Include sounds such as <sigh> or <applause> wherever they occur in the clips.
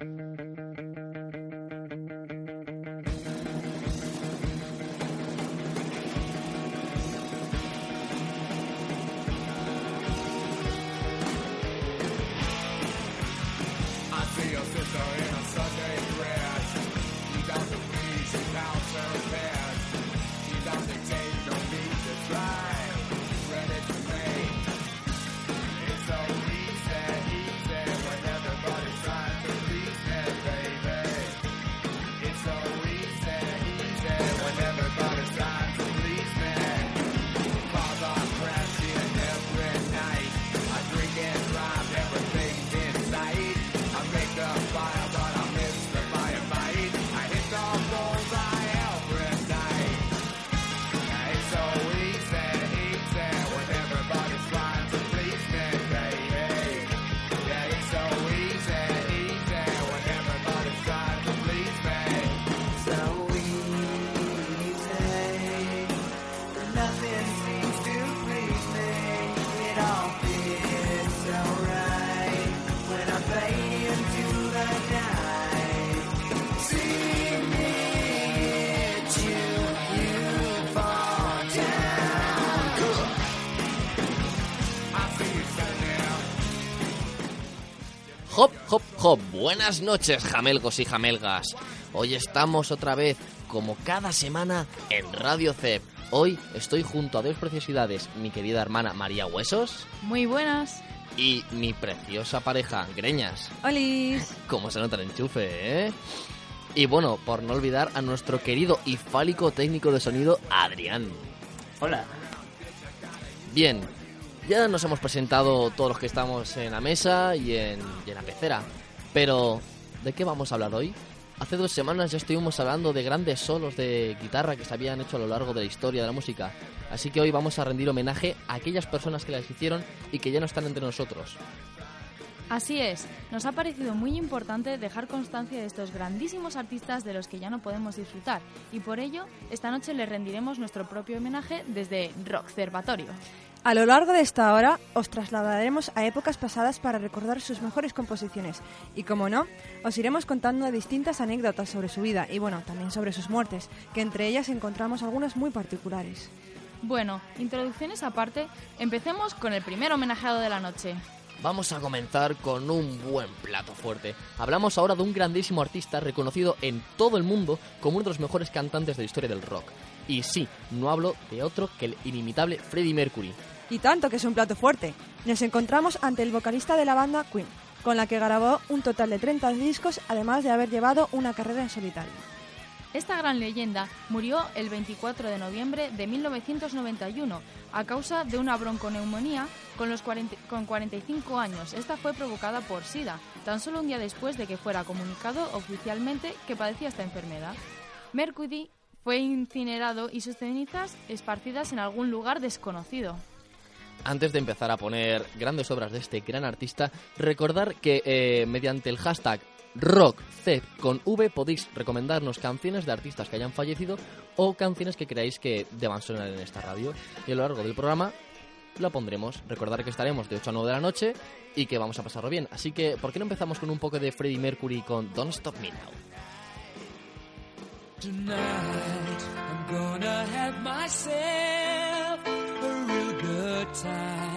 Mm-hmm. Buenas noches, jamelgos y jamelgas. Hoy estamos otra vez, como cada semana, en Radio CEP. Hoy estoy junto a dos preciosidades, mi querida hermana María Huesos Muy buenas. y mi preciosa pareja, Greñas. Olis. Como se nota el enchufe, ¿eh? Y bueno, por no olvidar a nuestro querido y fálico técnico de sonido, Adrián. Hola. Bien, ya nos hemos presentado todos los que estamos en la mesa y en, y en la pecera. Pero, ¿de qué vamos a hablar hoy? Hace dos semanas ya estuvimos hablando de grandes solos de guitarra que se habían hecho a lo largo de la historia de la música. Así que hoy vamos a rendir homenaje a aquellas personas que las hicieron y que ya no están entre nosotros. Así es, nos ha parecido muy importante dejar constancia de estos grandísimos artistas de los que ya no podemos disfrutar y por ello esta noche les rendiremos nuestro propio homenaje desde Rock Observatorio. A lo largo de esta hora os trasladaremos a épocas pasadas para recordar sus mejores composiciones y, como no, os iremos contando distintas anécdotas sobre su vida y, bueno, también sobre sus muertes, que entre ellas encontramos algunas muy particulares. Bueno, introducciones aparte, empecemos con el primer homenajeado de la noche. Vamos a comenzar con un buen plato fuerte. Hablamos ahora de un grandísimo artista reconocido en todo el mundo como uno de los mejores cantantes de la historia del rock. Y sí, no hablo de otro que el inimitable Freddie Mercury. Y tanto que es un plato fuerte. Nos encontramos ante el vocalista de la banda Queen, con la que grabó un total de 30 discos, además de haber llevado una carrera en solitario. Esta gran leyenda murió el 24 de noviembre de 1991 a causa de una bronconeumonía con, los 40 con 45 años. Esta fue provocada por SIDA, tan solo un día después de que fuera comunicado oficialmente que padecía esta enfermedad. Mercury fue incinerado y sus cenizas esparcidas en algún lugar desconocido. Antes de empezar a poner grandes obras de este gran artista, recordar que eh, mediante el hashtag RockCep con V podéis recomendarnos canciones de artistas que hayan fallecido o canciones que creáis que deban sonar en esta radio. Y a lo largo del programa la pondremos. Recordar que estaremos de 8 a 9 de la noche y que vamos a pasarlo bien. Así que, ¿por qué no empezamos con un poco de Freddie Mercury con Don't Stop Me Now? Tonight I'm gonna have myself 在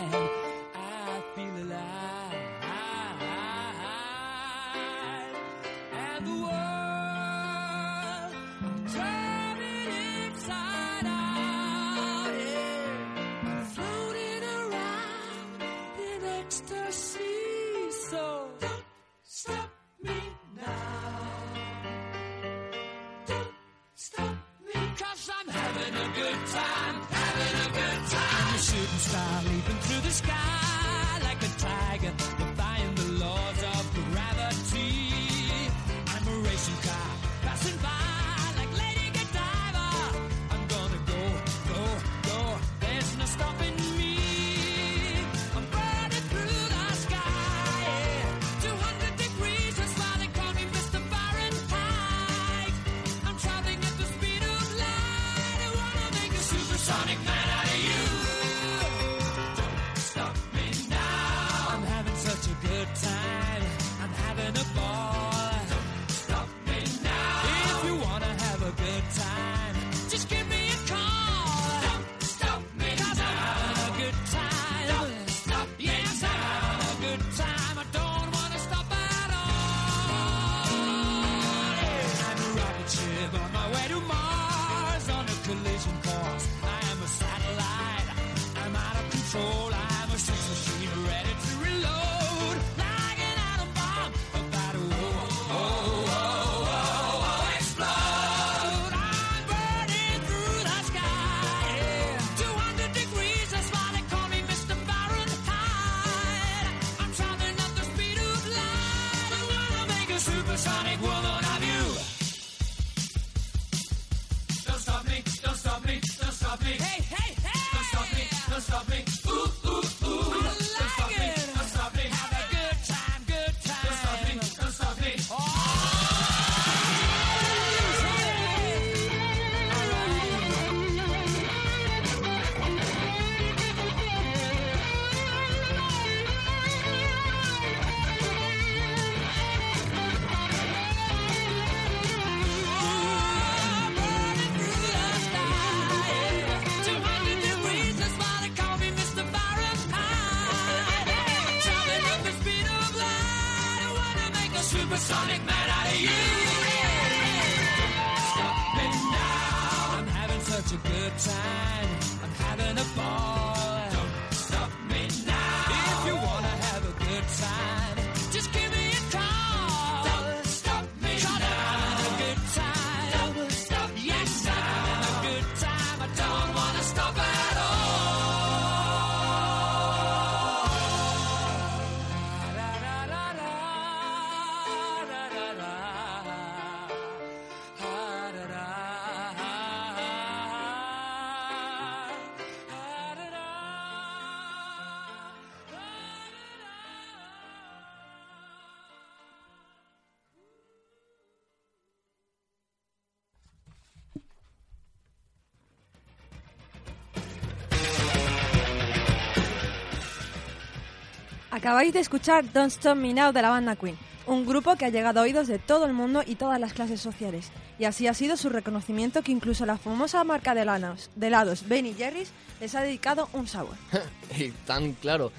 Acabáis de escuchar Don't Stop Me Now de la banda Queen, un grupo que ha llegado a oídos de todo el mundo y todas las clases sociales, y así ha sido su reconocimiento que incluso la famosa marca de helados, de helados Ben Jerry's les ha dedicado un sabor. <laughs> y tan claro.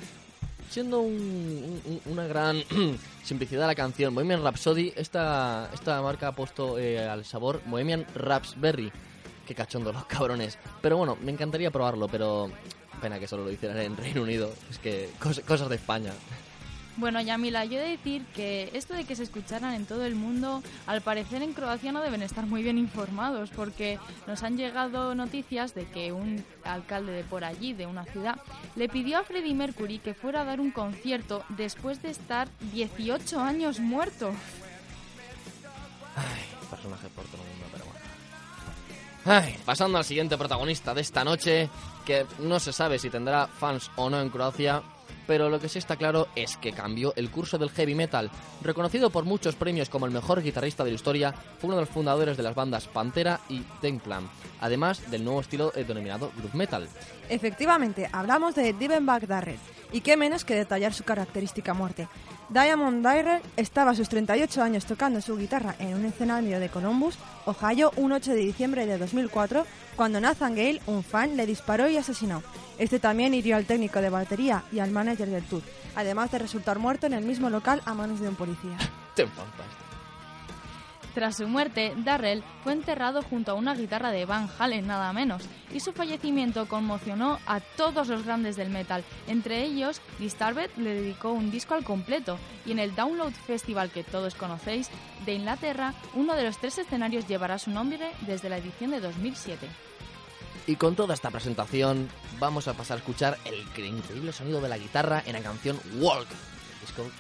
Siendo un- un- una gran <clears throat> simplicidad la canción Bohemian Rhapsody, esta, esta marca ha puesto eh, al sabor Bohemian Raspberry. Qué cachondo los cabrones. Pero bueno, me encantaría probarlo, pero pena que solo lo hicieran en Reino Unido. Es que cos- cosas de España. Bueno, Yamila, yo he de decir que esto de que se escucharan en todo el mundo, al parecer en Croacia no deben estar muy bien informados, porque nos han llegado noticias de que un alcalde de por allí, de una ciudad, le pidió a Freddie Mercury que fuera a dar un concierto después de estar 18 años muerto. Personaje por todo el mundo, pero bueno. Ay, pasando al siguiente protagonista de esta noche, que no se sabe si tendrá fans o no en Croacia, pero lo que sí está claro es que cambió el curso del heavy metal. Reconocido por muchos premios como el mejor guitarrista de la historia, fue uno de los fundadores de las bandas Pantera y Templan, además del nuevo estilo eh, denominado groove metal. Efectivamente, hablamos de Divenbach Darrell, y qué menos que detallar su característica muerte. Diamond Darrell estaba a sus 38 años tocando su guitarra en un escenario de Columbus, Ohio, un 8 de diciembre de 2004, cuando Nathan Gale, un fan, le disparó y asesinó. Este también hirió al técnico de batería y al manager del tour, además de resultar muerto en el mismo local a manos de un policía. Tras su muerte, Darrell fue enterrado junto a una guitarra de Van Halen nada menos, y su fallecimiento conmocionó a todos los grandes del metal. Entre ellos, Disturbed le dedicó un disco al completo, y en el Download Festival que todos conocéis de Inglaterra, uno de los tres escenarios llevará su nombre desde la edición de 2007. Y con toda esta presentación, vamos a pasar a escuchar el increíble sonido de la guitarra en la canción Walk. del disco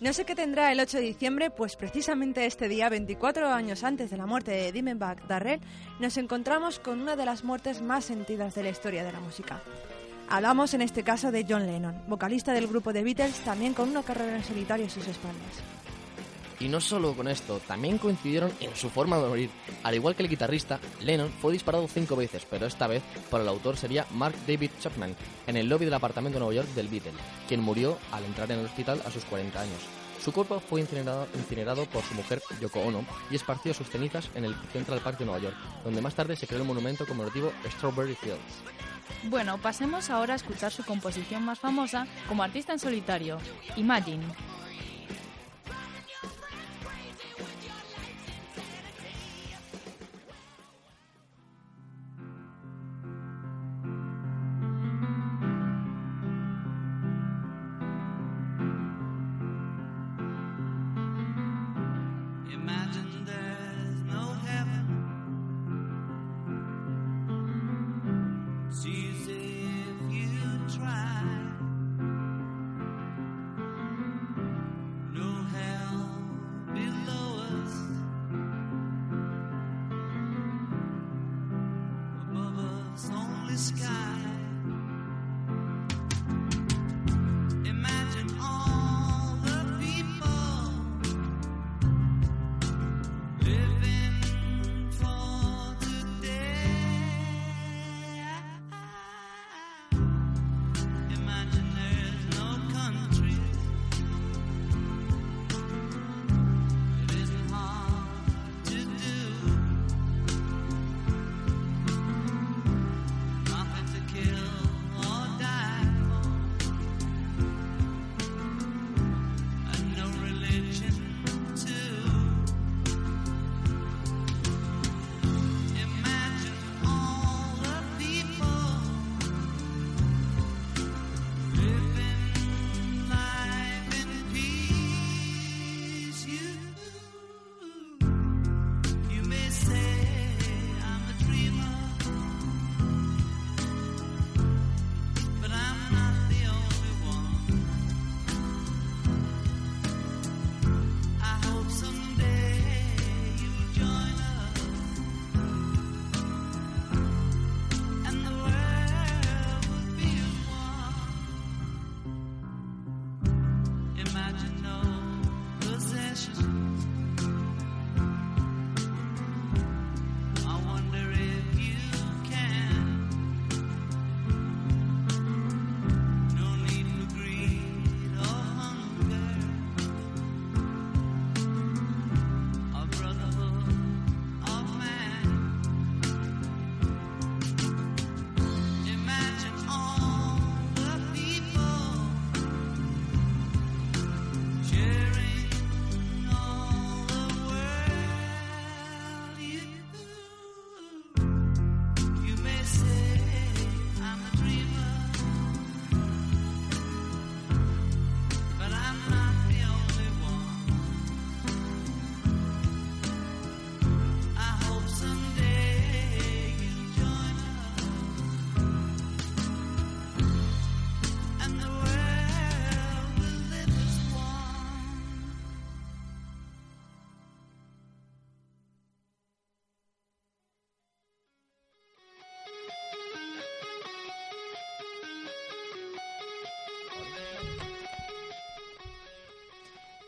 No sé qué tendrá el 8 de diciembre, pues precisamente este día, 24 años antes de la muerte de Dimebag Darrell, nos encontramos con una de las muertes más sentidas de la historia de la música. Hablamos en este caso de John Lennon, vocalista del grupo The Beatles, también con una carrera en solitario a sus espaldas. Y no solo con esto, también coincidieron en su forma de morir. Al igual que el guitarrista, Lennon fue disparado cinco veces, pero esta vez por el autor sería Mark David Chapman, en el lobby del apartamento de Nueva York del Beatle, quien murió al entrar en el hospital a sus 40 años. Su cuerpo fue incinerado, incinerado por su mujer Yoko Ono y esparció sus cenizas en el Central Park de Nueva York, donde más tarde se creó el monumento conmemorativo Strawberry Fields. Bueno, pasemos ahora a escuchar su composición más famosa como artista en solitario. Imagine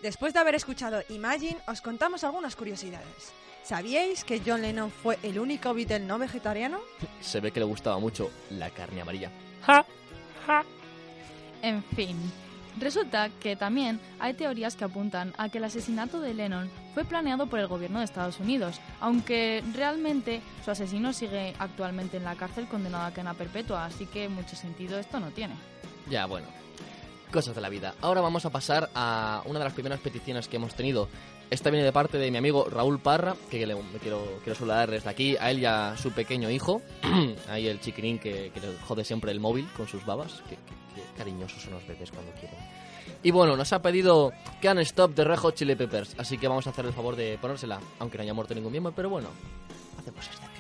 Después de haber escuchado Imagine, os contamos algunas curiosidades. ¿Sabíais que John Lennon fue el único Beatle no vegetariano? Se ve que le gustaba mucho la carne amarilla. Ja, ja. En fin, resulta que también hay teorías que apuntan a que el asesinato de Lennon fue planeado por el gobierno de Estados Unidos, aunque realmente su asesino sigue actualmente en la cárcel condenado a cadena perpetua, así que mucho sentido esto no tiene. Ya, bueno, cosas de la vida. Ahora vamos a pasar a una de las primeras peticiones que hemos tenido. Esta viene de parte de mi amigo Raúl Parra, que le, me quiero, quiero saludar desde aquí a él y a su pequeño hijo. <clears throat> Ahí el chiquinín que, que, le jode siempre el móvil con sus babas. Qué, qué, qué cariñosos son los bebés cuando quieren. Y bueno, nos ha pedido Can Stop de Rejo Chili Peppers, así que vamos a hacer el favor de ponérsela, aunque no haya muerto ningún miembro, pero bueno, hacemos esta.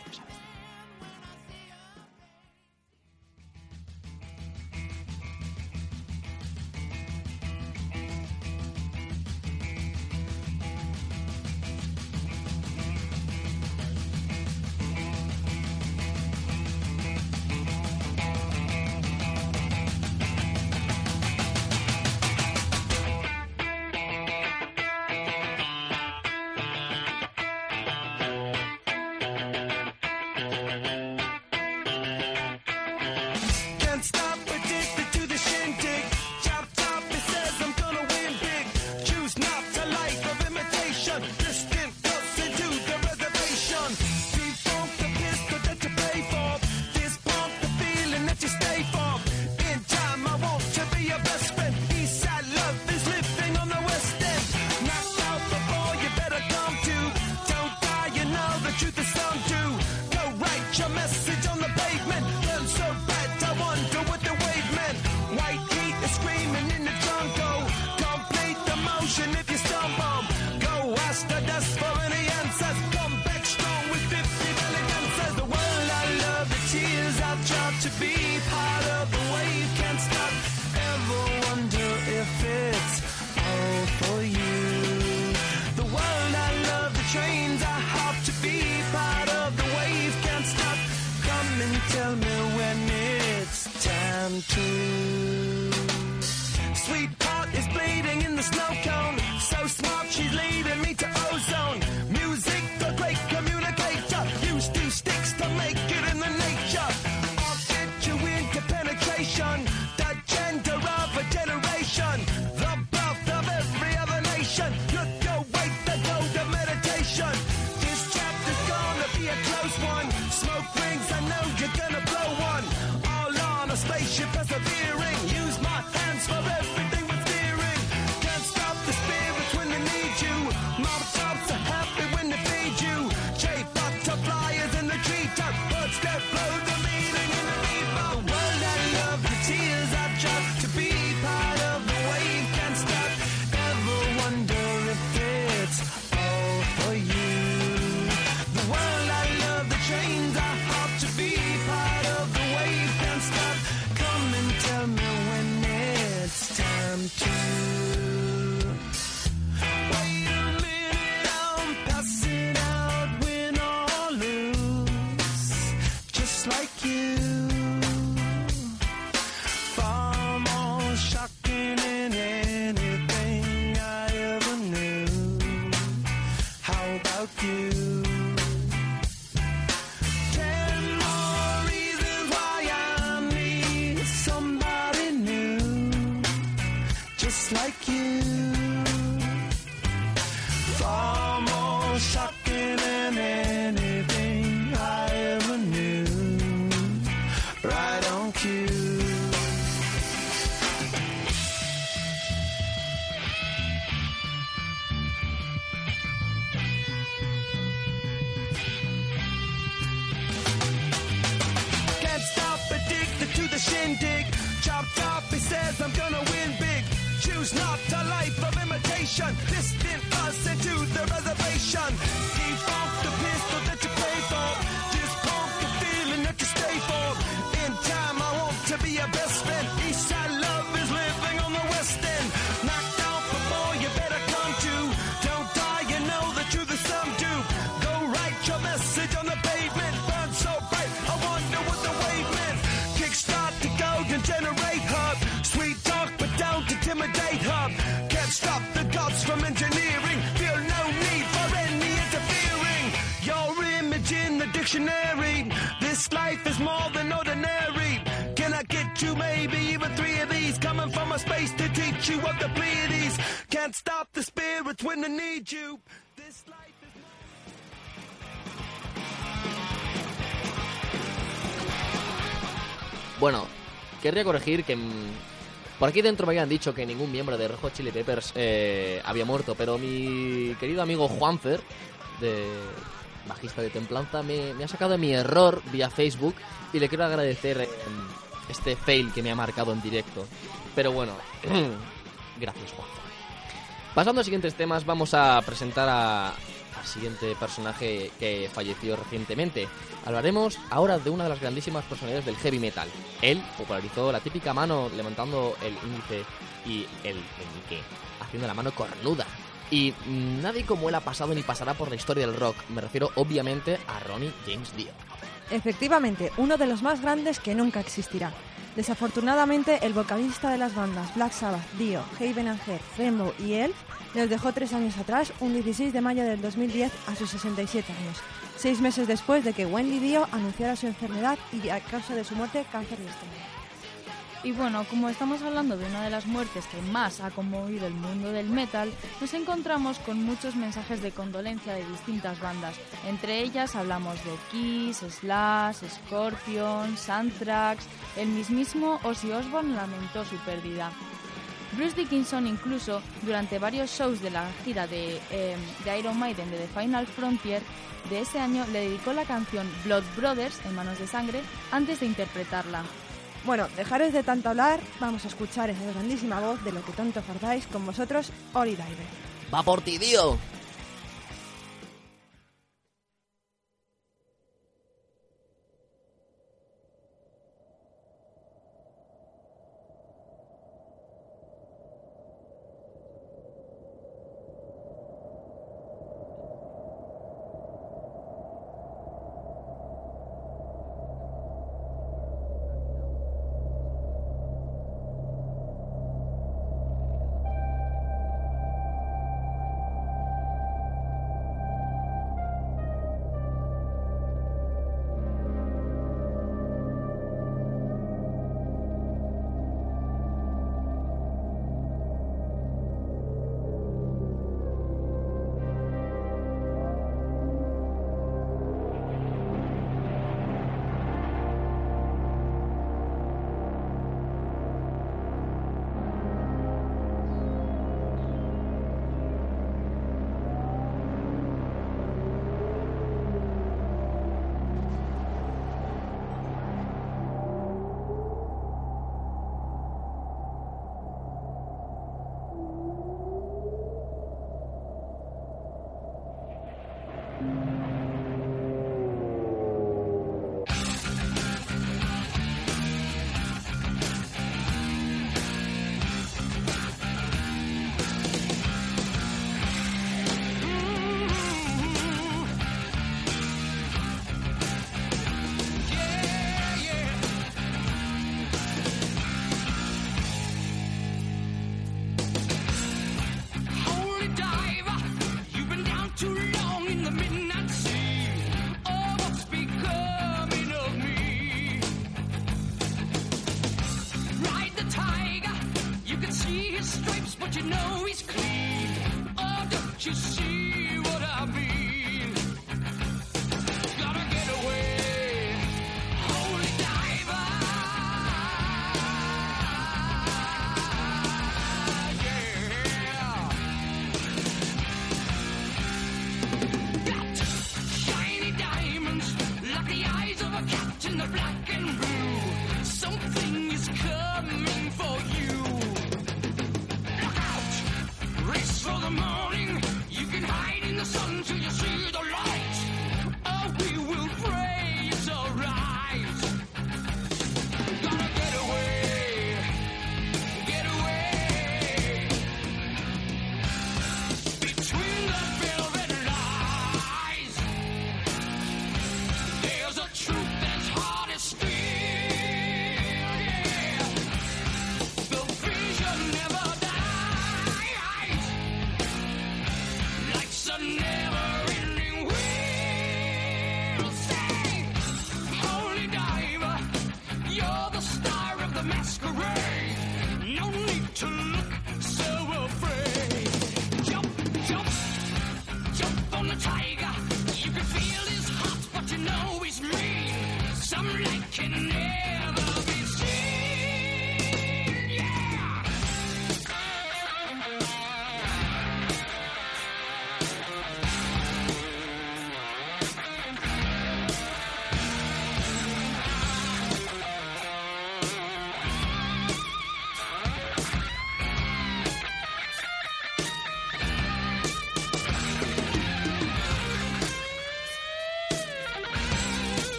Querría corregir que mm, por aquí dentro me habían dicho que ningún miembro de Hot Chili Peppers eh, había muerto, pero mi querido amigo Juanfer, de bajista de Templanza, me, me ha sacado de mi error vía Facebook y le quiero agradecer eh, este fail que me ha marcado en directo. Pero bueno, <clears throat> gracias Juanfer. Pasando a siguientes temas, vamos a presentar a, siguiente personaje que falleció recientemente. Hablaremos ahora de una de las grandísimas personalidades del heavy metal. Él popularizó la típica mano levantando el índice y el meñique, haciendo la mano cornuda. Y nadie como él ha pasado ni pasará por la historia del rock. Me refiero obviamente a Ronnie James Dio. Efectivamente, uno de los más grandes que nunca existirá. Desafortunadamente, el vocalista de las bandas Black Sabbath, Dio, Haven and Head, y él nos dejó tres años atrás, un 16 de mayo del 2010, a sus 67 años, seis meses después de que Wendy Dio anunciara su enfermedad y a causa de su muerte, cáncer de estómago. Y bueno, como estamos hablando de una de las muertes que más ha conmovido el mundo del metal, nos encontramos con muchos mensajes de condolencia de distintas bandas. Entre ellas hablamos de Kiss, Slash, Scorpion, Anthrax, el mismísimo Ozzy Osbourne lamentó su pérdida. Bruce Dickinson incluso, durante varios shows de la gira de, eh, de Iron Maiden de The Final Frontier de ese año, le dedicó la canción Blood Brothers, en manos de sangre, antes de interpretarla. Bueno, dejaros de tanto hablar, vamos a escuchar esa grandísima voz de lo que tanto fardáis con vosotros, Ori Diver. ¡Va por ti, Dio!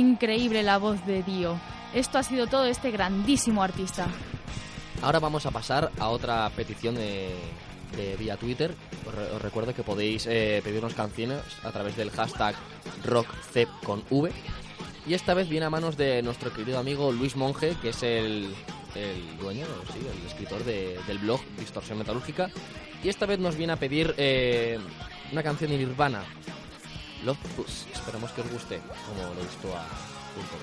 Increíble la voz de Dio. Esto ha sido todo este grandísimo artista. Ahora vamos a pasar a otra petición de, de vía Twitter. Os, re- os recuerdo que podéis eh, pedirnos canciones a través del hashtag RockCep con V. Y esta vez viene a manos de nuestro querido amigo Luis Monge, que es el, el dueño, sí, el escritor de- del blog Distorsión Metalúrgica. Y esta vez nos viene a pedir eh, una canción de Nirvana, Love Bus. Esperamos que os guste, como le gustó a Punto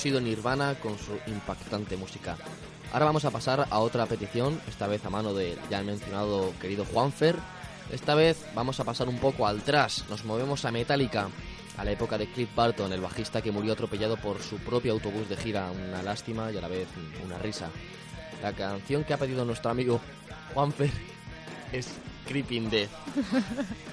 sido Nirvana con su impactante música. Ahora vamos a pasar a otra petición, esta vez a mano del ya mencionado querido Juanfer. Esta vez vamos a pasar un poco al tras, nos movemos a Metallica, a la época de Cliff Barton, el bajista que murió atropellado por su propio autobús de gira, una lástima y a la vez una risa. La canción que ha pedido nuestro amigo Juanfer es Creeping Death. <laughs>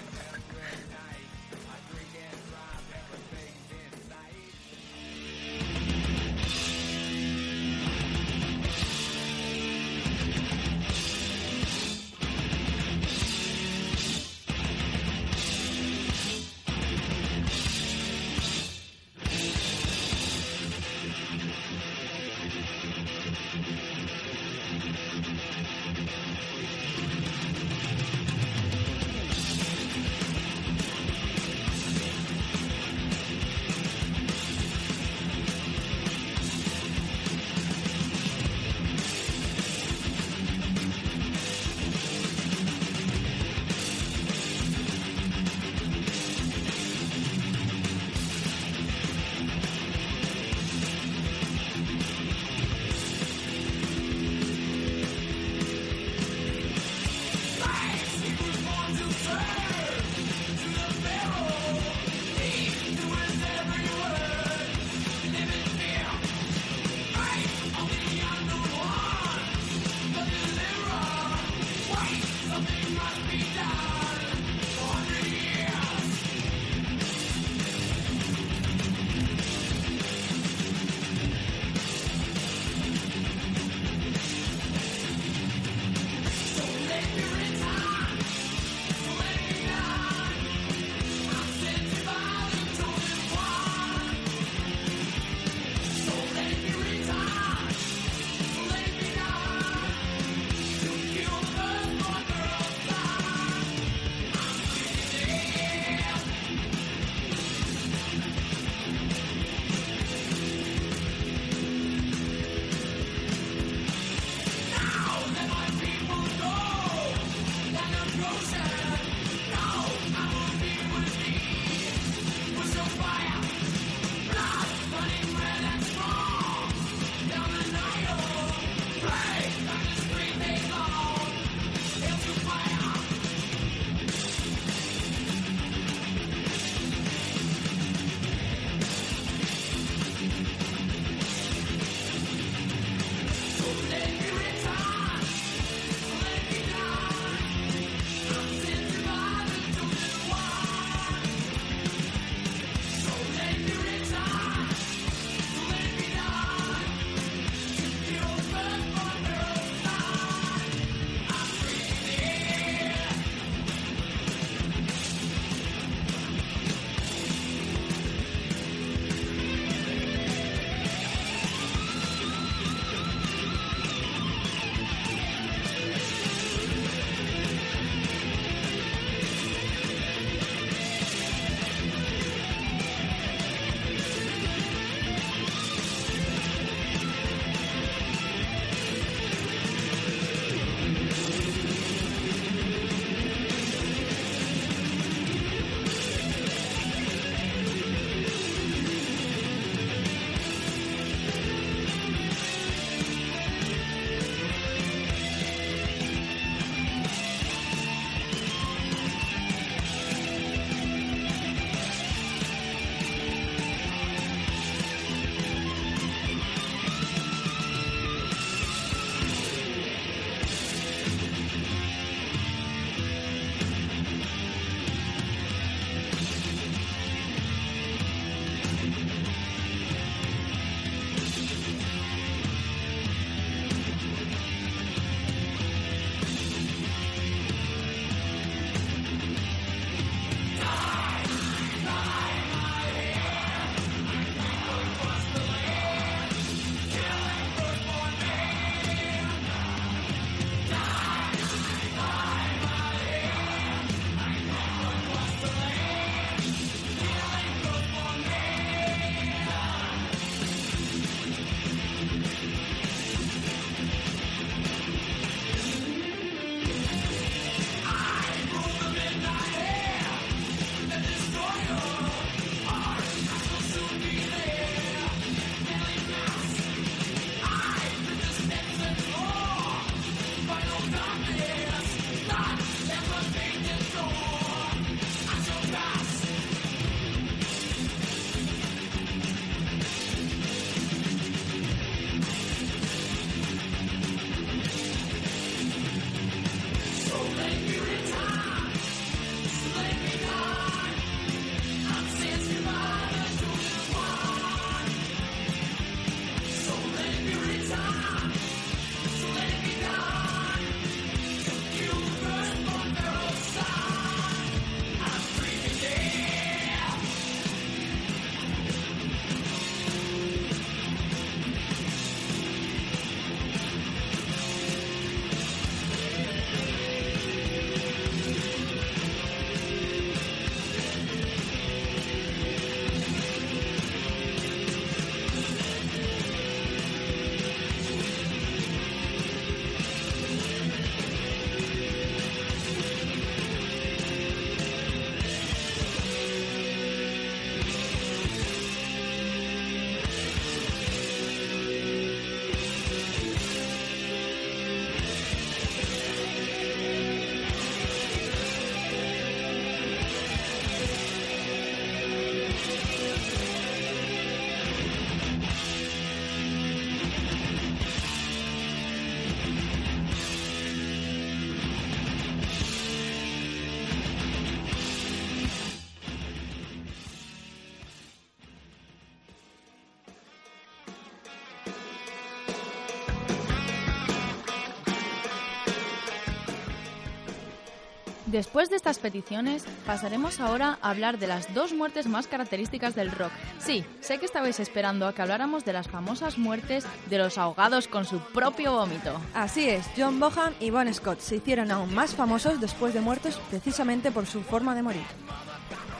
Después de estas peticiones, pasaremos ahora a hablar de las dos muertes más características del rock. Sí, sé que estabais esperando a que habláramos de las famosas muertes de los ahogados con su propio vómito. Así es, John Bonham y Bon Scott se hicieron aún más famosos después de muertos precisamente por su forma de morir.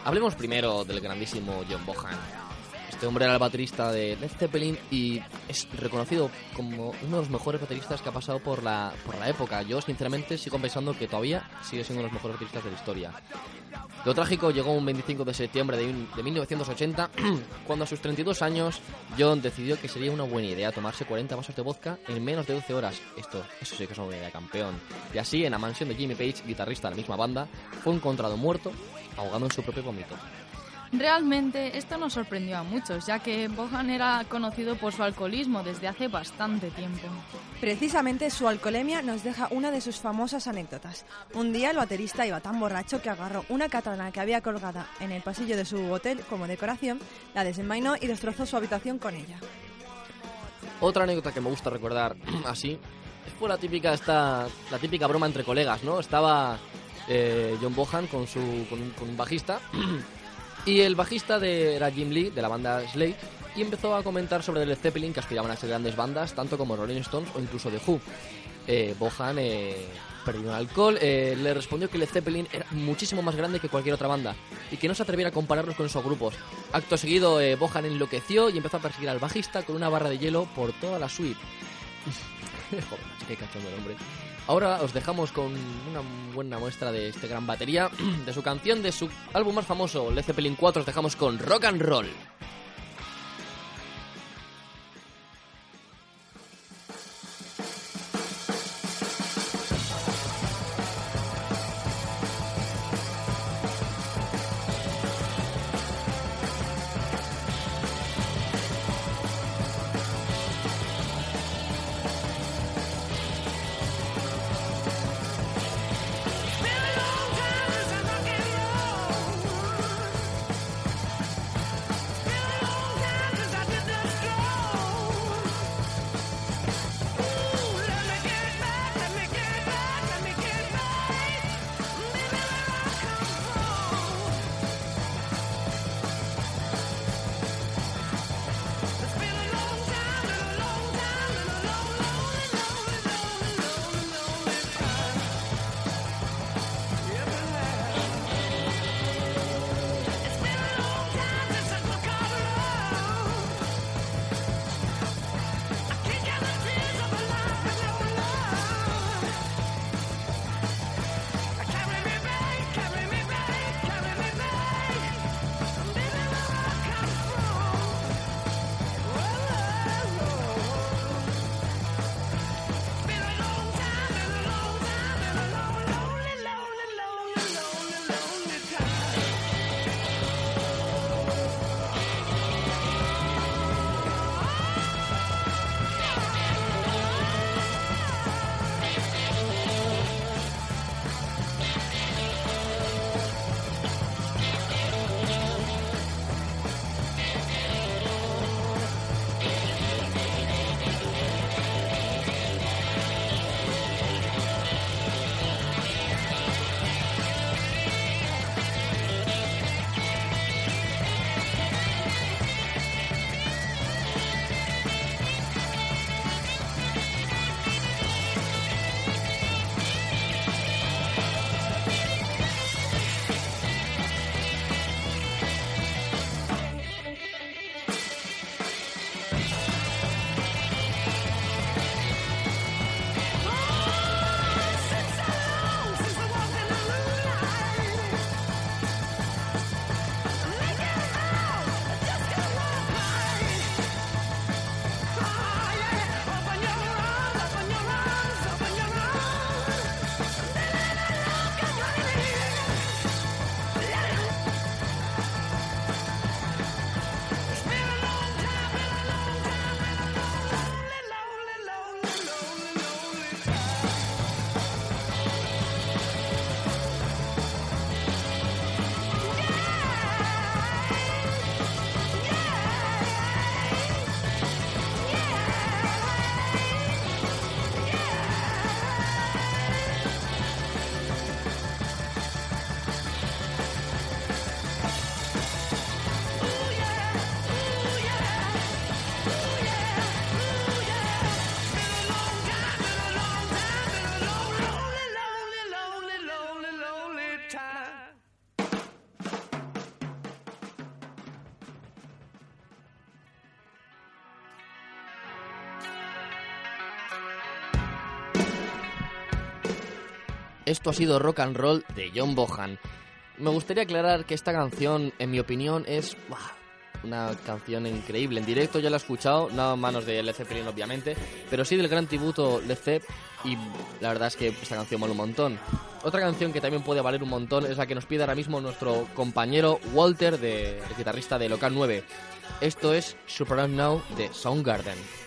Hablemos primero del grandísimo John Bohan. Este hombre era el baterista de Led Zeppelin y es reconocido como uno de los mejores bateristas que ha pasado por la, por la época. Yo, sinceramente, sigo pensando que todavía sigue siendo uno de los mejores bateristas de la historia. Lo trágico llegó un 25 de septiembre de, de 1980, <clears throat> cuando a sus 32 años John decidió que sería una buena idea tomarse 40 vasos de vodka en menos de 12 horas. Esto, eso sí que es una buena idea, campeón. Y así, en la mansión de Jimmy Page, guitarrista de la misma banda, fue encontrado muerto, ahogado en su propio vómito. Realmente esto nos sorprendió a muchos, ya que Bohan era conocido por su alcoholismo desde hace bastante tiempo. Precisamente su alcoholemia nos deja una de sus famosas anécdotas. Un día el baterista iba tan borracho que agarró una katana que había colgada en el pasillo de su hotel como decoración, la desenvainó y destrozó su habitación con ella. Otra anécdota que me gusta recordar <clears throat> así fue la típica esta la típica broma entre colegas, ¿no? Estaba eh, John Bohan con su con, con un bajista <clears throat> y el bajista de, era Jim Lee de la banda Slade y empezó a comentar sobre Led Zeppelin que aspiraban a ser grandes bandas tanto como Rolling Stones o incluso The Who. Eh, Bohan eh, perdió el alcohol, eh, le respondió que Led Zeppelin era muchísimo más grande que cualquier otra banda y que no se atreviera a compararlos con esos grupos. Acto seguido, eh, Bohan enloqueció y empezó a perseguir al bajista con una barra de hielo por toda la suite. <laughs> Joder, qué cachondo el hombre. Ahora os dejamos con una buena muestra de este gran batería, <clears throat> de su canción, de su álbum más famoso, Led Zeppelin 4, os dejamos con Rock and Roll. Esto ha sido Rock and Roll de John Bohan. Me gustaría aclarar que esta canción, en mi opinión, es una canción increíble. En directo ya la he escuchado, no a manos de Led Zeppelin obviamente, pero sí del gran tributo Led Zepp y la verdad es que esta canción vale un montón. Otra canción que también puede valer un montón es la que nos pide ahora mismo nuestro compañero Walter, de, el guitarrista de Local 9. Esto es Super Now de Soundgarden.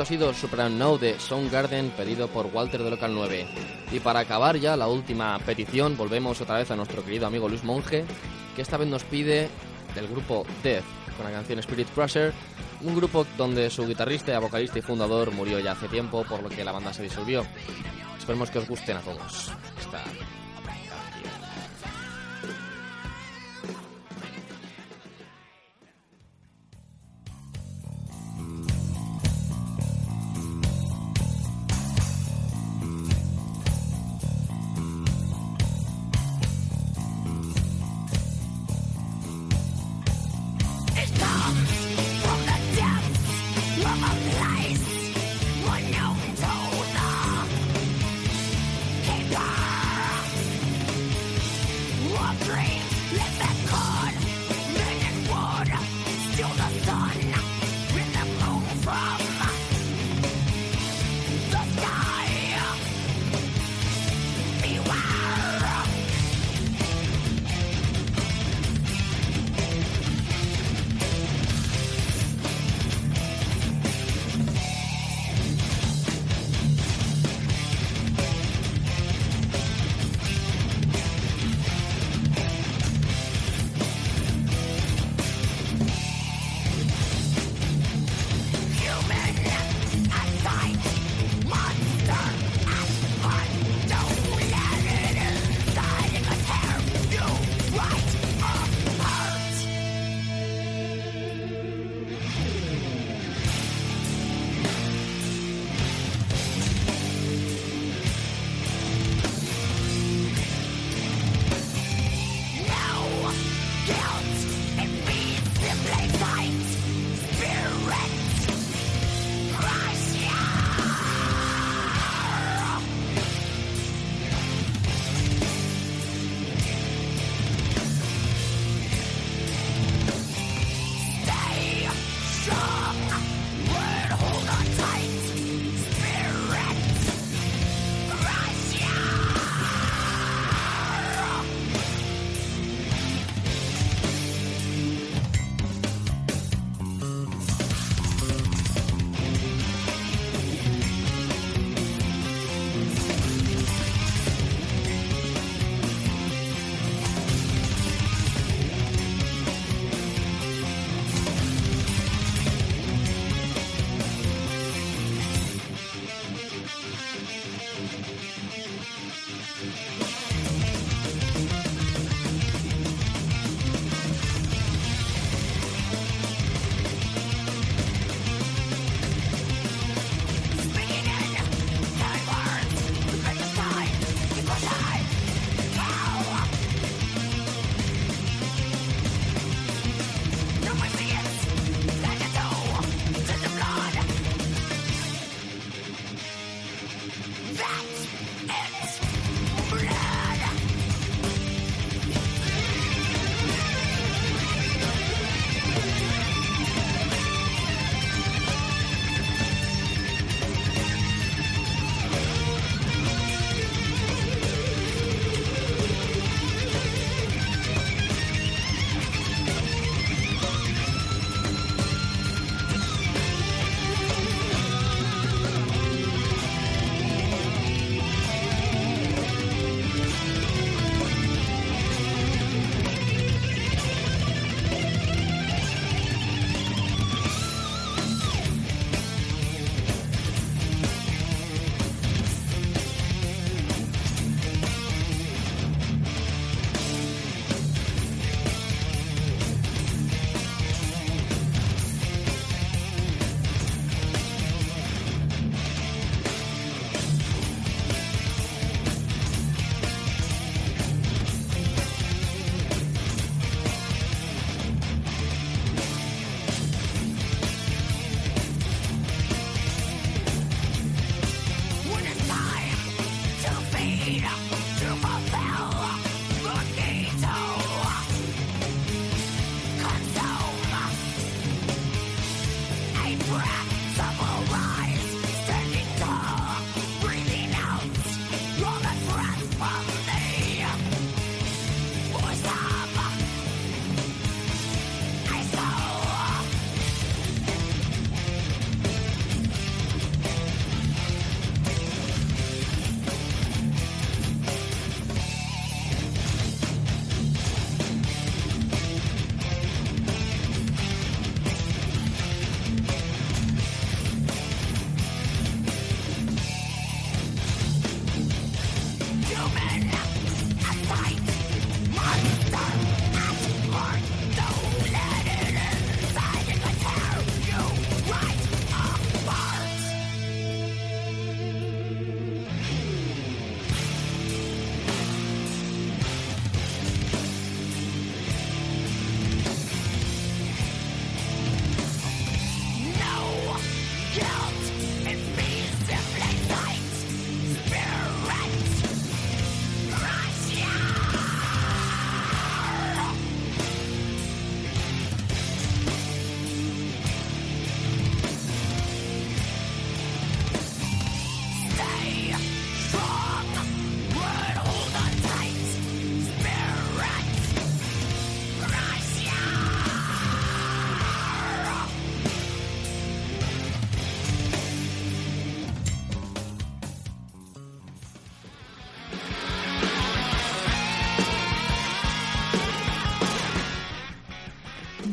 Esto ha sido Super Now de Soundgarden pedido por Walter de Local 9. Y para acabar ya la última petición, volvemos otra vez a nuestro querido amigo Luis Monge, que esta vez nos pide del grupo Death con la canción Spirit Crusher, un grupo donde su guitarrista, vocalista y fundador murió ya hace tiempo, por lo que la banda se disolvió. Esperemos que os gusten a todos.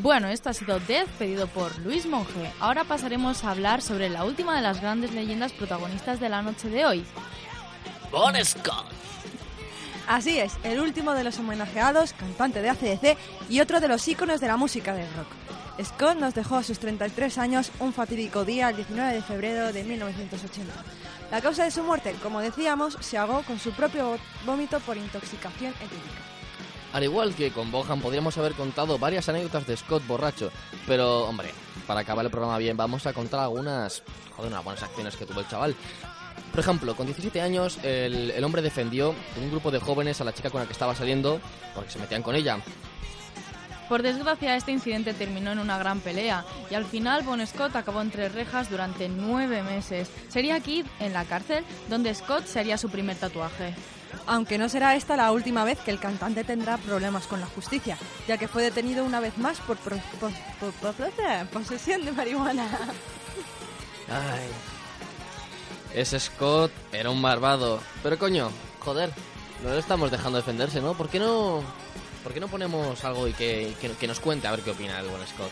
Bueno, esto ha sido Death, pedido por Luis Monge. Ahora pasaremos a hablar sobre la última de las grandes leyendas protagonistas de la noche de hoy. Bon Scott. Así es, el último de los homenajeados, cantante de ACDC y otro de los íconos de la música del rock. Scott nos dejó a sus 33 años un fatídico día, el 19 de febrero de 1980. La causa de su muerte, como decíamos, se ahogó con su propio vómito por intoxicación etílica. Al igual que con Bohan, podríamos haber contado varias anécdotas de Scott borracho. Pero, hombre, para acabar el programa bien, vamos a contar algunas, joder, buenas acciones que tuvo el chaval. Por ejemplo, con 17 años, el, el hombre defendió un grupo de jóvenes a la chica con la que estaba saliendo porque se metían con ella. Por desgracia, este incidente terminó en una gran pelea y al final Bon Scott acabó entre rejas durante nueve meses. Sería aquí, en la cárcel, donde Scott se haría su primer tatuaje. Aunque no será esta la última vez que el cantante tendrá problemas con la justicia, ya que fue detenido una vez más por, posesión de marihuana. Ay. Ese Scott era un malvado. Pero coño, joder, no le estamos dejando defenderse, ¿no? ¿Por qué no, por qué no ponemos algo y que- que nos cuente a ver qué opina el buen Scott?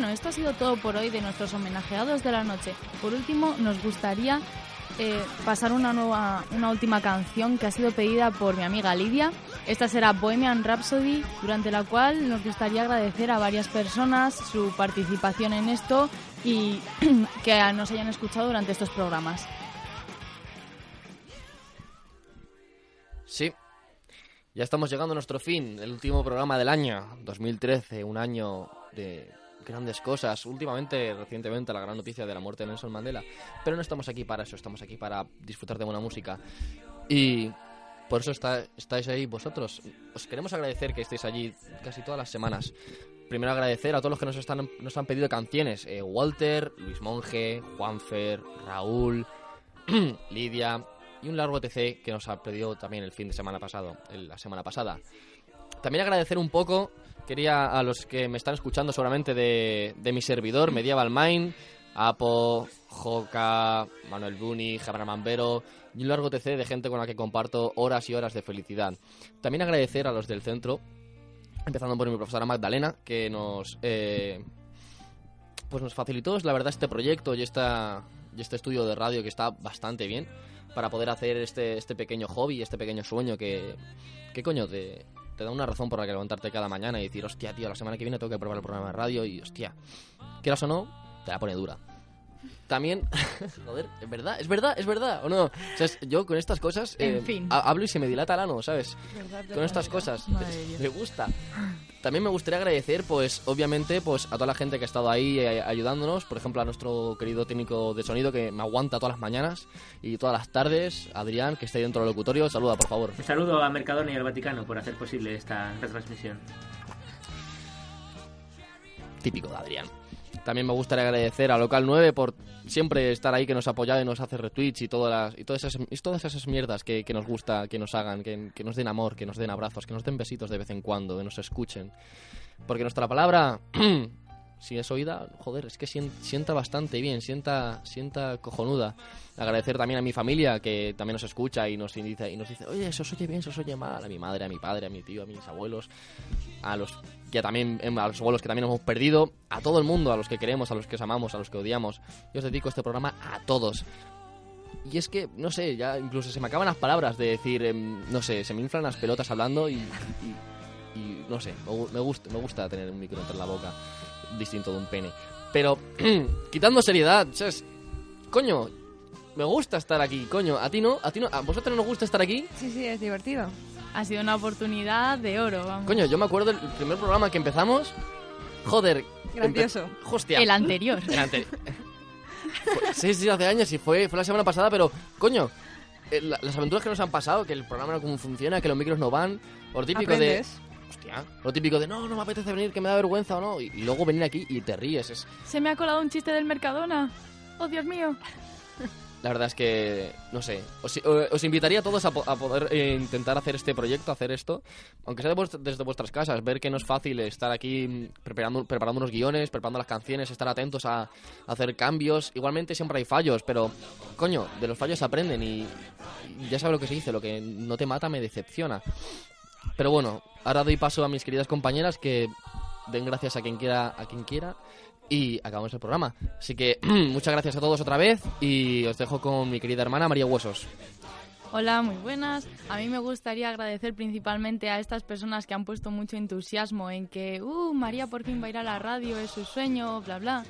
Bueno, esto ha sido todo por hoy de nuestros homenajeados de la noche. Por último, nos gustaría eh, pasar una nueva, una última canción que ha sido pedida por mi amiga Lidia. Esta será Bohemian Rhapsody, durante la cual nos gustaría agradecer a varias personas su participación en esto y <clears throat> que nos hayan escuchado durante estos programas. Sí, ya estamos llegando a nuestro fin, el último programa del año, 2013, un año de grandes cosas. Últimamente, recientemente, la gran noticia de la muerte de Nelson Mandela. Pero no estamos aquí para eso, estamos aquí para disfrutar de buena música. Y por eso está, estáis ahí vosotros. Os queremos agradecer que estéis allí casi todas las semanas. Primero agradecer a todos los que nos, están, nos han pedido canciones. Eh, Walter, Luis Monge, Juanfer, Raúl, <clears throat> Lidia y un largo TC que nos ha pedido también el fin de semana pasado, el- la semana pasada. También agradecer un poco, quería a los que me están escuchando seguramente de, de mi servidor, Medieval Mind, Apo, Joka, Manuel Buni, Jabra Mambero y un largo TC de gente con la que comparto horas y horas de felicidad. También agradecer a los del centro, empezando por mi profesora Magdalena, que nos, eh, pues nos facilitó, la verdad, este proyecto y, esta, y este estudio de radio que está bastante bien para poder hacer este, este pequeño hobby, este pequeño sueño que, que coño, te, te da una razón por la que levantarte cada mañana y decir, hostia, tío, la semana que viene tengo que probar el programa de radio y, hostia, quieras o no, te la pone dura. También, <laughs> joder, es verdad, es verdad, es verdad, ¿o no? O sea, es- yo con estas cosas En eh, fin. ha- hablo y se me dilata el ano, ¿sabes? Con estas cosas, me gusta. También me gustaría agradecer, pues, obviamente, pues, a toda la gente que ha estado ahí eh, ayudándonos. Por ejemplo, a nuestro querido técnico de sonido que me aguanta todas las mañanas y todas las tardes. Adrián, que está ahí dentro del locutorio. Saluda, por favor. Un saludo a Mercadona y al Vaticano por hacer posible esta retransmisión. Típico de Adrián. También me gustaría agradecer a Local 9 por siempre estar ahí, que nos apoya y nos hace retweets y todas, las, y todas, esas, todas esas mierdas que, nos gusta, que nos hagan, que, nos den amor, que nos den abrazos, que nos den besitos de vez en cuando, que nos escuchen. Porque nuestra palabra, <clears throat> si es oída, joder, es que sien- sienta bastante bien, sienta, sienta cojonuda. Agradecer también a mi familia que también nos escucha y nos dice, y nos dice oye, se os oye bien, se os oye mal. A mi madre, a mi padre, a mi tío, a mis abuelos, a los que también, em, a los abuelos que también hemos perdido, a todo el mundo, a los que queremos, a los que os amamos, a los que odiamos. Yo os dedico este programa a todos. Y es que, no sé, ya incluso se me acaban las palabras de decir, em, no sé, se me inflan las pelotas hablando y, y- y no sé, me gusta, me gusta tener un micro entre la boca, distinto de un pene. Pero, <clears throat> quitando seriedad, ¿sabes? Coño, me gusta estar aquí, coño. ¿A ti no? ¿A ti no? ¿A vosotros no os gusta estar aquí? Sí, sí, es divertido. Ha sido una oportunidad de oro, vamos. Coño, yo me acuerdo del primer programa que empezamos. Joder. Grandioso. Hostia. El anterior. El ante- Fue- Sí, sí, hace años y fue, fue la semana pasada, pero, coño, eh, la- las aventuras que nos han pasado, que el programa no cómo funciona, que los micros no van, lo típico Aprendes. de... Hostia, lo típico de, no, no me apetece venir, que me da vergüenza o no, y, y luego venir aquí y te ríes. Es, Se me ha colado un chiste del Mercadona. Oh, Dios mío. La verdad es que, no sé, os, eh, invitaría a todos a, a poder eh, intentar hacer este proyecto, hacer esto, aunque sea de vuest- desde vuestras casas, ver que no es fácil estar aquí mm, preparando, preparando unos guiones, preparando las canciones, estar atentos a, hacer cambios. Igualmente siempre hay fallos, pero, coño, de los fallos aprenden y, y ya sabes lo que se dice, lo que no te mata me decepciona. Pero bueno, ahora doy paso a mis queridas compañeras que den gracias a quien quiera, a quien quiera y acabamos el programa. Así que <clears throat> muchas gracias a todos otra vez y os dejo con mi querida hermana María Huesos. Hola, muy buenas. A mí me gustaría agradecer principalmente a estas personas que han puesto mucho entusiasmo en que, uh, María por fin va a ir a la radio, es su sueño, bla, bla.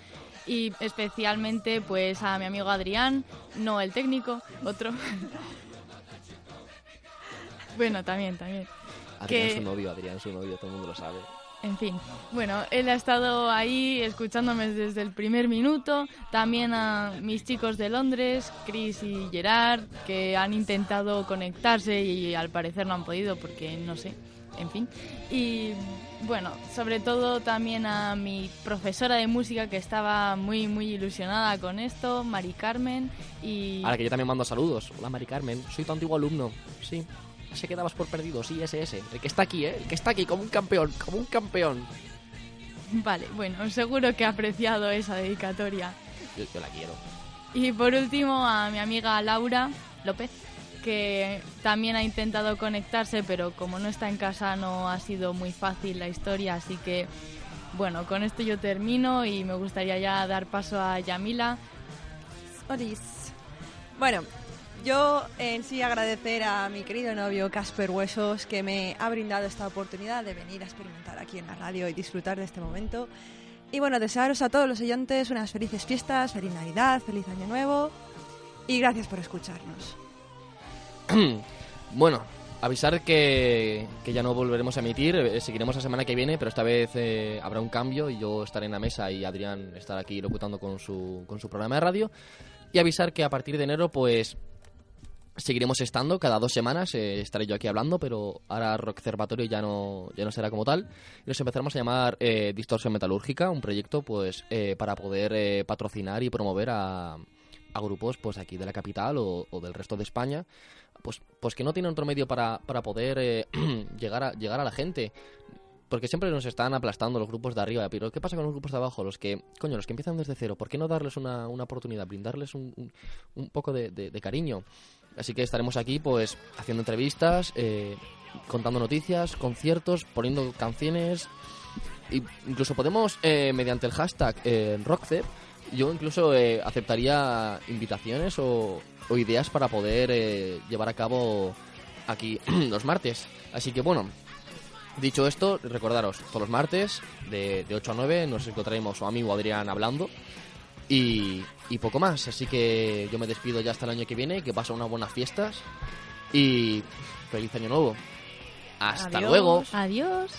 Y especialmente, pues, a mi amigo Adrián, no el técnico, otro. <laughs> bueno, también, también. Adrián Que- su novio, Adrián su novio, todo el mundo lo sabe. En fin, bueno, él ha estado ahí escuchándome desde el primer minuto. También a mis chicos de Londres, Chris y Gerard, que han intentado conectarse y al parecer no han podido porque no sé, en fin. Y bueno, sobre todo también a mi profesora de música que estaba muy, muy ilusionada con esto, Mari Carmen. Y Ahora que yo también mando saludos. Hola Mari Carmen, soy tu antiguo alumno. Sí. Se quedabas por perdido, sí, ese, ese. El que está aquí, ¿eh? El que está aquí como un campeón, como un campeón. vale, bueno, seguro que ha apreciado esa dedicatoria. Yo, yo la quiero. Y por último a mi amiga Laura López, que también ha intentado conectarse, pero como no está en casa no ha sido muy fácil la historia, así que Bueno, con esto yo termino y me gustaría ya dar paso a Yamila. Olis. Bueno, yo en sí agradecer a mi querido novio Casper Huesos que me ha brindado esta oportunidad de venir a experimentar aquí en la radio y disfrutar de este momento. Y bueno, desearos a todos los oyentes unas felices fiestas, feliz Navidad, feliz Año Nuevo y gracias por escucharnos. <clears throat> Bueno, avisar que, que ya no volveremos a emitir, eh, seguiremos la semana que viene, pero esta vez eh, habrá un cambio y yo estaré en la mesa y Adrián estará aquí locutando con su, con su programa de radio. Y avisar que a partir de enero, pues seguiremos estando cada dos semanas, eh, estaré yo aquí hablando, pero ahora Rock Observatorio ya no, ya no será como tal. Y nos empezaremos a llamar eh, Distorsión Metalúrgica, un proyecto pues eh, para poder eh, patrocinar y promover a, a grupos pues aquí de la capital o, del resto de España pues, pues que no tienen otro medio para, para poder eh, <clears throat> llegar, a, llegar a la gente. Porque siempre nos están aplastando los grupos de arriba. Pero ¿qué pasa con los grupos de abajo? Los que, coño, los que empiezan desde cero. ¿Por qué no darles una, una oportunidad? Brindarles un, un, poco de cariño. Así que estaremos aquí, pues, haciendo entrevistas, eh, contando noticias, conciertos, poniendo canciones. Y incluso podemos, eh, mediante el hashtag eh, RockCep, yo incluso eh, aceptaría invitaciones o, o ideas para poder eh, llevar a cabo aquí <clears throat> los martes. Así que bueno, dicho esto, recordaros, todos los martes de, de 8 a 9 nos encontraremos su amigo Adrián hablando y, y poco más. Así que yo me despido ya hasta el año que viene, que pasen unas buenas fiestas y feliz año nuevo. Hasta Adiós. luego. Adiós.